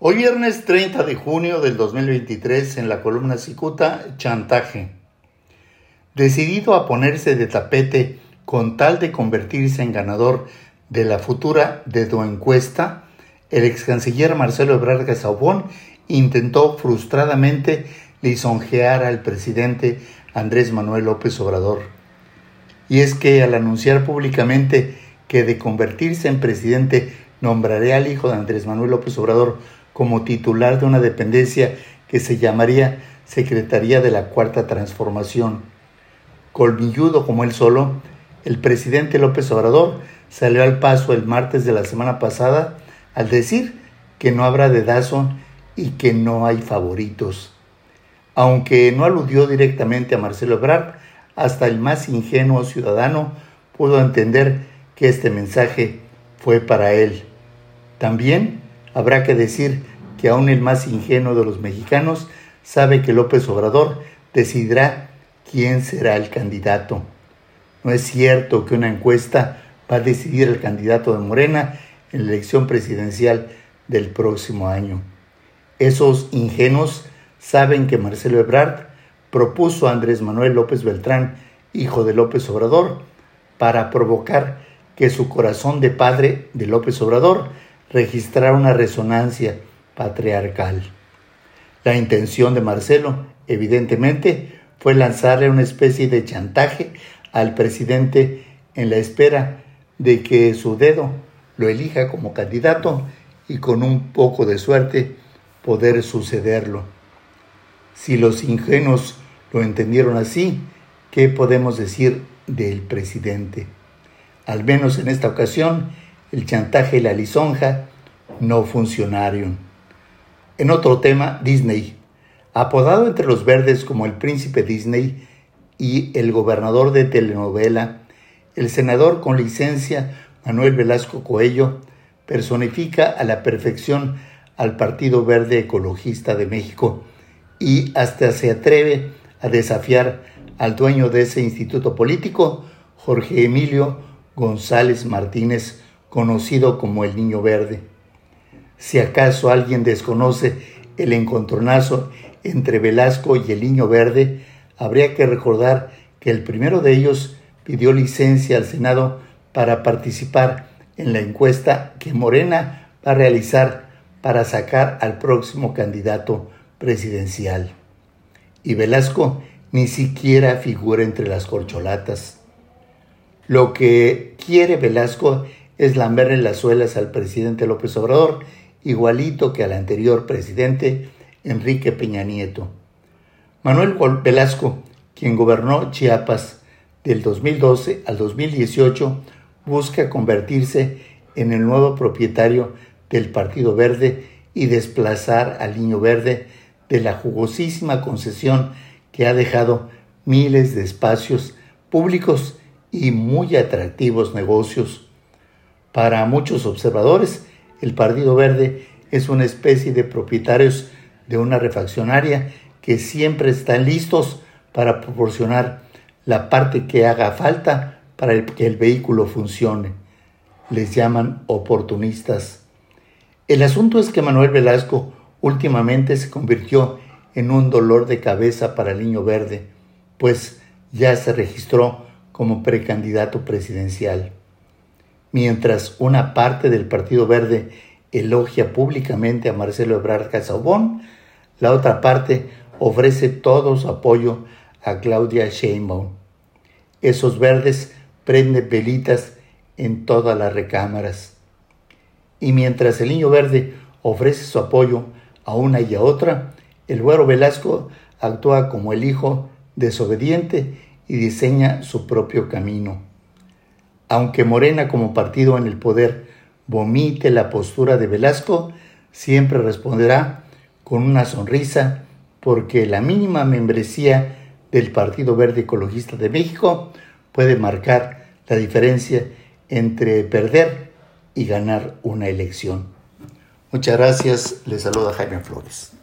Hoy viernes 30 de junio del 2023 en la columna Cicuta, chantaje. Decidido a ponerse de tapete con tal de convertirse en ganador de la futura encuesta, el ex canciller Marcelo Ebrard Casaubon intentó frustradamente lisonjear al presidente Andrés Manuel López Obrador. Y es que al anunciar públicamente que de convertirse en presidente nombraré al hijo de Andrés Manuel López Obrador como titular de una dependencia que se llamaría Secretaría de la Cuarta Transformación. Colmilludo como él solo, el presidente López Obrador salió al paso el martes de la semana pasada al decir que no habrá dedazo y que no hay favoritos. Aunque no aludió directamente a Marcelo Ebrard, hasta el más ingenuo ciudadano pudo entender que este mensaje fue para él. También Habrá que decir que aún el más ingenuo de los mexicanos sabe que López Obrador decidirá quién será el candidato. No es cierto que una encuesta va a decidir el candidato de Morena en la elección presidencial del próximo año. Esos ingenuos saben que Marcelo Ebrard propuso a Andrés Manuel López Beltrán, hijo de López Obrador, para provocar que su corazón de padre de López Obrador registrar una resonancia patriarcal. La intención de Marcelo, evidentemente, fue lanzarle una especie de chantaje al presidente en la espera de que su dedo lo elija como candidato y con un poco de suerte poder sucederlo. Si los ingenuos lo entendieron así, ¿qué podemos decir del presidente? Al menos en esta ocasión, el chantaje y la lisonja no funcionaron. En otro tema, Disney. Apodado entre los verdes como el príncipe Disney y el gobernador de telenovela, el senador con licencia Manuel Velasco Coello personifica a la perfección al Partido Verde Ecologista de México y hasta se atreve a desafiar al dueño de ese instituto político, Jorge Emilio González Martínez, conocido como el Niño Verde. Si acaso alguien desconoce el encontronazo entre Velasco y el Niño Verde, habría que recordar que el primero de ellos pidió licencia al Senado para participar en la encuesta que Morena va a realizar para sacar al próximo candidato presidencial. Y Velasco ni siquiera figura entre las corcholatas. Lo que quiere Velasco es lamberle las suelas al presidente López Obrador, igualito que al anterior presidente Enrique Peña Nieto. Manuel Velasco, quien gobernó Chiapas del 2012 al 2018, busca convertirse en el nuevo propietario del Partido Verde y desplazar al Niño Verde de la jugosísima concesión que ha dejado miles de espacios públicos y muy atractivos negocios para muchos observadores, el Partido Verde es una especie de propietarios de una refaccionaria que siempre están listos para proporcionar la parte que haga falta para que el vehículo funcione. Les llaman oportunistas. El asunto es que Manuel Velasco últimamente se convirtió en un dolor de cabeza para el niño verde, pues ya se registró como precandidato presidencial. Mientras una parte del Partido Verde elogia públicamente a Marcelo Ebrard Casaubon, la otra parte ofrece todo su apoyo a Claudia Sheinbaum. Esos verdes prenden velitas en todas las recámaras. Y mientras el niño verde ofrece su apoyo a una y a otra, el güero Velasco actúa como el hijo desobediente y diseña su propio camino aunque Morena como partido en el poder vomite la postura de Velasco, siempre responderá con una sonrisa porque la mínima membresía del Partido Verde Ecologista de México puede marcar la diferencia entre perder y ganar una elección. Muchas gracias, les saluda Jaime Flores.